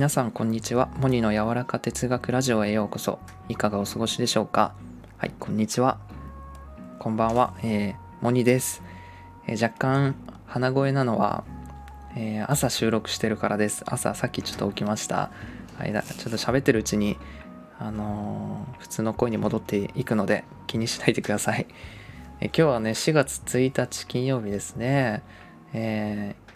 皆さんこんにちは。モニの柔らか哲学ラジオへようこそ。いかがお過ごしでしょうか？はいこんにちは。こんばんは、えー、モニです、えー、若干鼻声なのは、えー、朝収録してるからです。朝さっきちょっと起きました。はいだちょっと喋ってるうちにあのー、普通の声に戻っていくので気にしないでください、え今日はね4月1日金曜日ですね。えー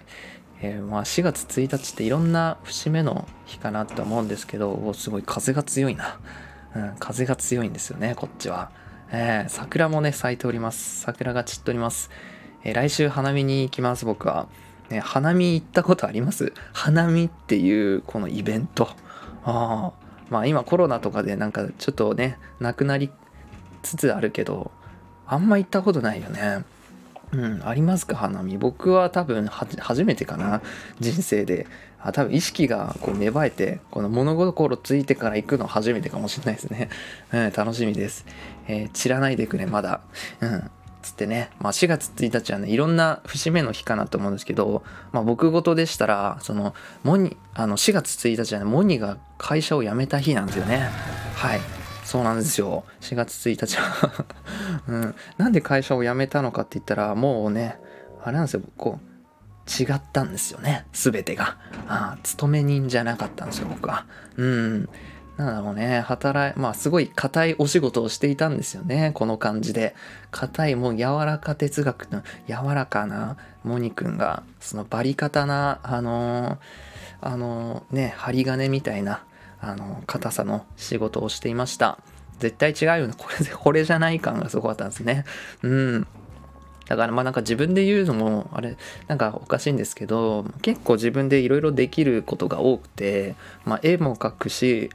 えー、まあ4月1日っていろんな節目の日かなと思うんですけどすごい風が強いな、うん、風が強いんですよねこっちは、えー、桜もね咲いております。桜が散っております、えー、来週花見に行きます僕は、ね、花見行ったことあります？花見っていうこのイベント。あまあ今コロナとかでなんかちょっとねなくなりつつあるけどあんま行ったことないよね。うん、ありますか花見？僕は多分初めてかな人生で。あ多分意識がこう芽生えてこの物心ついてから行くの初めてかもしれないですね、うん、楽しみです、えー、散らないでくれまだ。うん。つってね、まあ、4月1日はねいろんな節目の日かなと思うんですけど、まあ、僕事でしたらそのモニあの4月1日はねモニが会社を辞めた日なんですよね。はい。そうなんですよ。4月1日は。うん、なんで会社を辞めたのかって言ったらもうねあれなんですよ。こう違ったんですよね。全てが。ああ勤め人じゃなかったんですよ僕は。うん。なんだろうね。働いまあすごい硬いお仕事をしていたんですよね。この感じで。硬いもう柔らか哲学の柔らかなモニ君がそのバリカタなあのー、あのー、ね針金みたいなあの硬さの仕事をしていました。絶対違うよね。これ これじゃない感がすごかったんですね。うん。だからまあなんか自分で言うのもあれなんかおかしいんですけど結構自分でいろいろできることが多くて、まあ、絵も描くし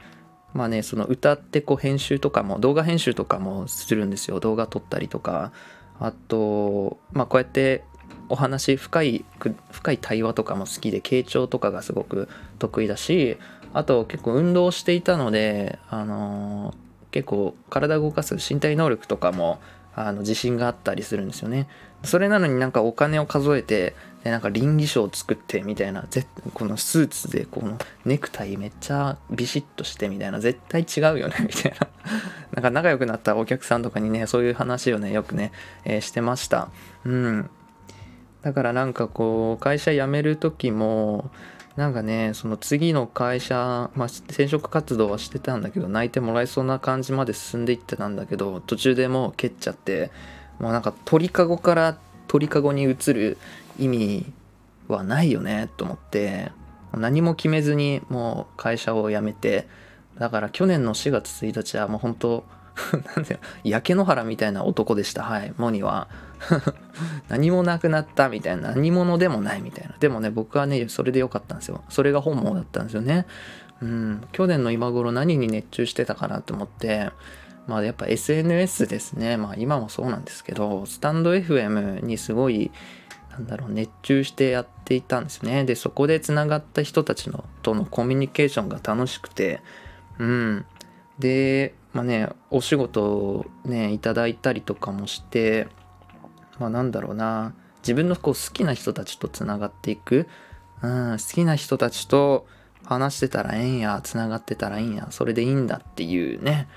まあねその歌ってこう編集とかも動画編集とかもするんですよ。動画撮ったりとか。あとまあこうやってお話深い深い対話とかも好きで傾聴とかがすごく得意だしあと結構運動していたので、あのー、結構体を動かす身体能力とかもあの自信があったりするんですよね。それなのになんかお金を数えてでなんか倫理賞を作ってみたいなこのスーツでこのネクタイめっちゃビシッとしてみたいな絶対違うよね みたいな。なんか仲良くなったお客さんとかにねそういう話をねよくね、えー、してました。うん。だからなんかこう会社辞める時もなんかねその次の会社、まあ、転職活動はしてたんだけど泣いてもらえそうな感じまで進んでいってたんだけど途中でもう蹴っちゃってもうなんか鳥かごから鳥かごに移る意味はないよねと思って何も決めずにもう会社を辞めてだから去年の4月1日はもう本当 なんだよ。焼け野原みたいな男でした。はい。モニは。何もなくなったみたいな。何者でもないみたいな。でもね僕はねそれでよかったんですよ。それが本望だったんですよね。うん。去年の今頃何に熱中してたかなと思って。まあやっぱ SNS ですね。まあ今もそうなんですけどスタンド FM にすごいなんだろう熱中してやっていたんですね。でそこでつながった人たちのとのコミュニケーションが楽しくて。うん。でまあねお仕事をねいただいたりとかもしてまあなんだろうな。自分のこう好きな人たちとつながっていく、うん、好きな人たちと話してたらええんやつながってたらいいんやそれでいいんだっていうね。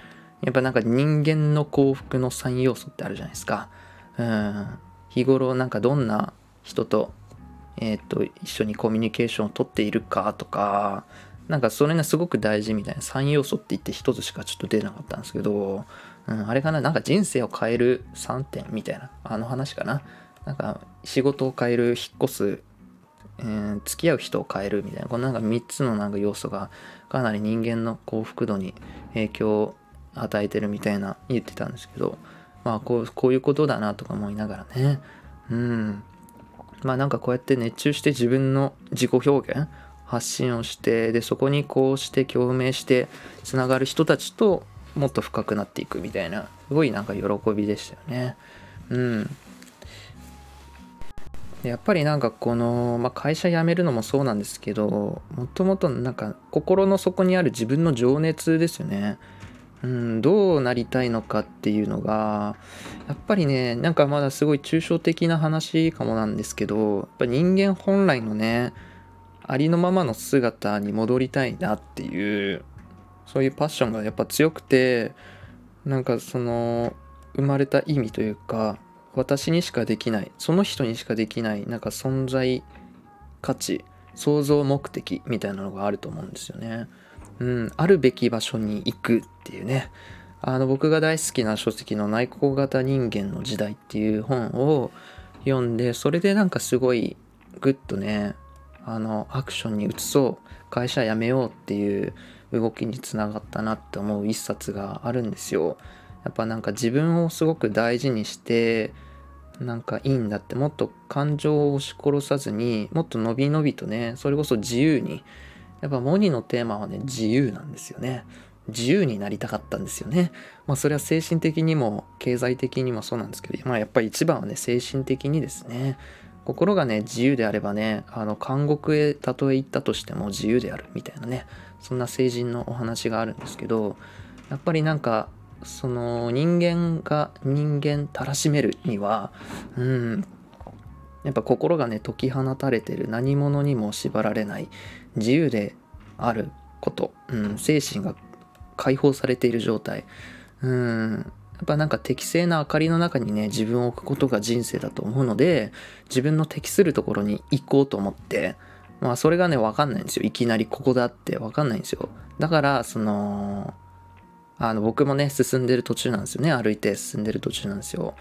やっぱなんか人間の幸福の3要素ってあるじゃないですか、うん、日頃なんかどんな人とえっ、と一緒にコミュニケーションをとっているかとかなんかそれがすごく大事みたいな3要素って言って1つしかちょっと出なかったんですけど、うん、あれかな？なんか人生を変える3点みたいなあの話かな？なんか仕事を変える引っ越す、えー、付き合う人を変えるみたいなこのなんか3つのなんか要素がかなり人間の幸福度に影響を与えてるみたいな言ってたんですけどまあこうこういうことだなとか思いながらね。うん。まあなんかこうやって熱中して自分の自己表現発信をしてでそこにこうして共鳴してつながる人たちともっと深くなっていくみたいなすごいなんか喜びでしたよね。うん。やっぱりなんかこの、まあ、会社辞めるのもそうなんですけどもともとなんか心の底にある自分の情熱ですよね。うん、どうなりたいのかっていうのがやっぱりねなんかまだすごい抽象的な話かもなんですけどやっぱ人間本来のねありのままの姿に戻りたいなっていうそういうパッションがやっぱ強くてなんかその生まれた意味というか私にしかできないその人にしかできないなんか存在価値創造目的みたいなのがあると思うんですよね。うん、あるべき場所に行くっていうねあの僕が大好きな書籍の内向型人間の時代っていう本を読んでそれでなんかすごいグッとねあのアクションに移そう会社辞めようっていう動きにつながったなって思う一冊があるんですよ。やっぱなんか自分をすごく大事にしてなんかいいんだってもっと感情を押し殺さずにもっと伸び伸びとねそれこそ自由にやっぱモニのテーマはね自由なんですよね。自由になりたかったんですよね。まあそれは精神的にも経済的にもそうなんですけどまあやっぱり一番はね精神的にですね。心がね自由であればねあの監獄へたとえ行ったとしても自由であるみたいなねそんな成人のお話があるんですけどやっぱりなんかその人間が人間たらしめるにはうんやっぱ心がね解き放たれてる何者にも縛られない自由であること、うん、精神が解放されている状態うんっぱなんか適正な明かりの中にね自分を置くことが人生だと思うので自分の適するところに行こうと思ってまあそれがね分かんないんですよ。いきなりここだって分かんないんですよ。だからそのあの僕もね進んでる途中なんですよね。歩いて進んでる途中なんですよ。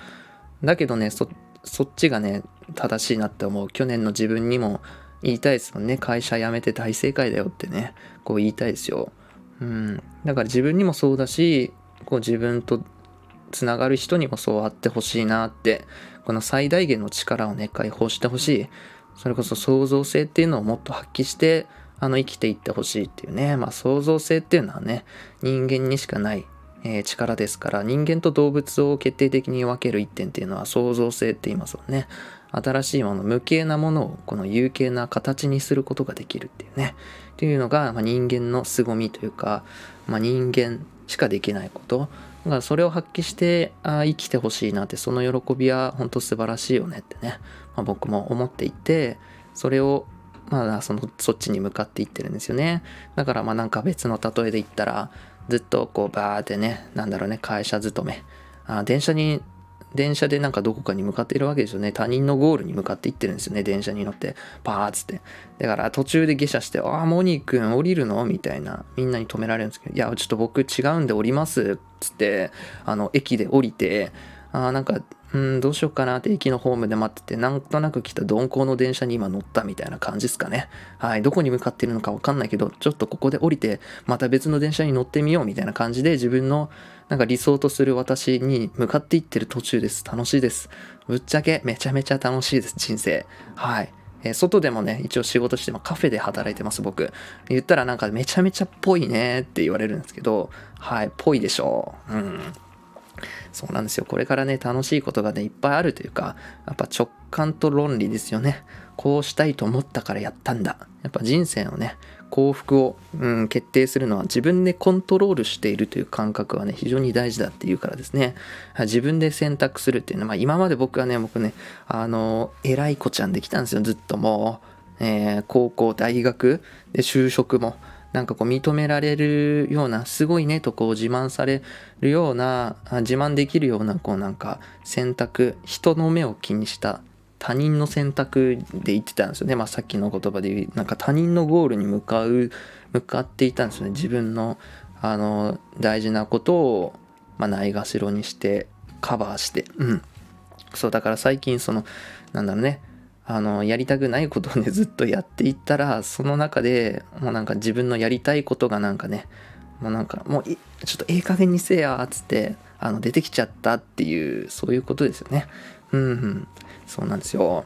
だけどねそっちがね正しいなって思う。去年の自分にも言いたいですもんね。会社辞めて大正解だよってね。こう言いたいですよ。うん。だから自分にもそうだしこう自分とつながる人にもそうあってほしいなってこの最大限の力をね解放してほしい。それこそ創造性っていうのをもっと発揮してあの生きていってほしいっていうね、まあ、創造性っていうのはね人間にしかない、えー、力ですから人間と動物を決定的に分ける一点っていうのは創造性って言いますもんね。新しいもの無形なものをこの有形な形にすることができるっていうね。っていうのが、まあ、人間の凄みというか、まあ、人間しかできないこと。だからそれを発揮してあ生きてほしいなってその喜びは本当素晴らしいよねってね、まあ、僕も思っていてそれをまあそのそっちに向かっていってるんですよね。だからまあなんか別の例えで言ったらずっとこうバーってねなんだろうね会社勤め。あ電車に電車でなんかどこかに向かっているわけですよね。他人のゴールに向かっていってるんですよね。電車に乗って。パーッつって。だから途中で下車して「ああモニー君降りるの?」みたいな。みんなに止められるんですけど「いやちょっと僕違うんで降ります」つってあの駅で降りてああなんかうん、どうしようかなって駅のホームで待ってて、なんとなく来た鈍行の電車に今乗ったみたいな感じですかね。はい、どこに向かってるのかわかんないけど、ちょっとここで降りて、また別の電車に乗ってみようみたいな感じで、自分のなんか理想とする私に向かっていってる途中です。楽しいです。ぶっちゃけめちゃめちゃ楽しいです、人生。はい。え、外でもね、一応仕事してもカフェで働いてます、僕。言ったらなんかめちゃめちゃっぽいねって言われるんですけど、はい、ぽいでしょう。うん。そうなんですよ。これからね、楽しいことがね、いっぱいあるというか、やっぱ直感と論理ですよね。こうしたいと思ったからやったんだ。やっぱ人生のね、幸福を、うん、決定するのは自分でコントロールしているという感覚はね、非常に大事だっていうからですね。自分で選択するっていうのは、まあ今まで僕はね、僕ね、あの、偉い子ちゃんできたんですよ、ずっともう。えー、高校、大学、で、就職も。なんかこう認められるようなすごいねとこう自慢されるような自慢できるようなこうなんか選択人の目を気にした他人の選択で言ってたんですよね、まあ、さっきの言葉で言うなんか他人のゴールに向かう向かっていたんですよね。自分のあの大事なことを、まあ、ないがしろにしてカバーして。うん。そうだから最近そのなんだろうね。あのやりたくないことをねずっとやっていったらその中でもうなんか自分のやりたいことがなんかねもうなんかもうちょっとええ加減にせえやっつってあの出てきちゃったっていうそういうことですよね。うん、うん、そうなんですよ。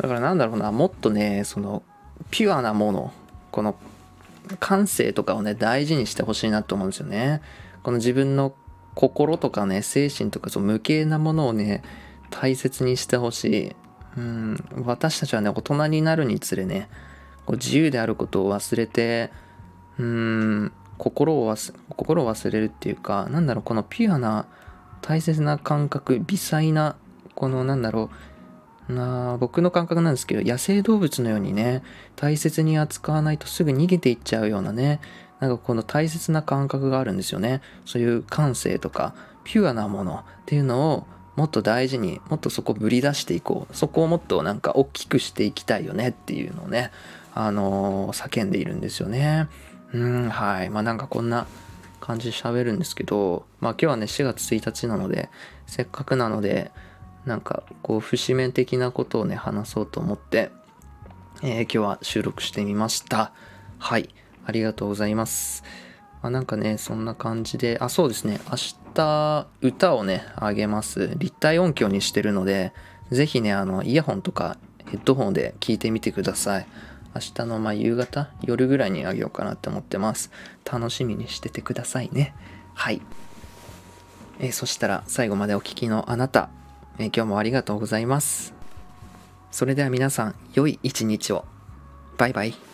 だからなんだろうなもっとねそのピュアなものこの感性とかをね大事にしてほしいなと思うんですよね。この自分の心とかね精神とかそう無形なものをね大切にしてほしい。うん、私たちはね大人になるにつれねこう自由であることを忘れてうん心を忘心を忘れるっていうかなんだろうこのピュアな大切な感覚微細なこのなんだろうな僕の感覚なんですけど野生動物のようにね大切に扱わないとすぐ逃げていっちゃうようなねなんかこの大切な感覚があるんですよね。そういう感性とかピュアなものっていうのをもっと大事にもっとそこぶり出していこう。そこをもっとなんか大きくしていきたいよね。っていうのをねあのー、叫んでいるんですよね。うんはい。まあなんかこんな感じで喋るんですけどまあ今日はね4月1日なのでせっかくなのでなんかこう節目的なことをね話そうと思って、えー、今日は収録してみました。はい。ありがとうございます。あ、なんかねそんな感じであそうですね明日歌をねあげます立体音響にしてるので是非ねあのイヤホンとかヘッドホンで聞いてみてください明日のま夕方夜ぐらいにあげようかなって思ってます楽しみにしててくださいねはいえー、そしたら最後までお聴きのあなたえ今日もありがとうございます。それでは皆さん、良い一日を。バイバイ。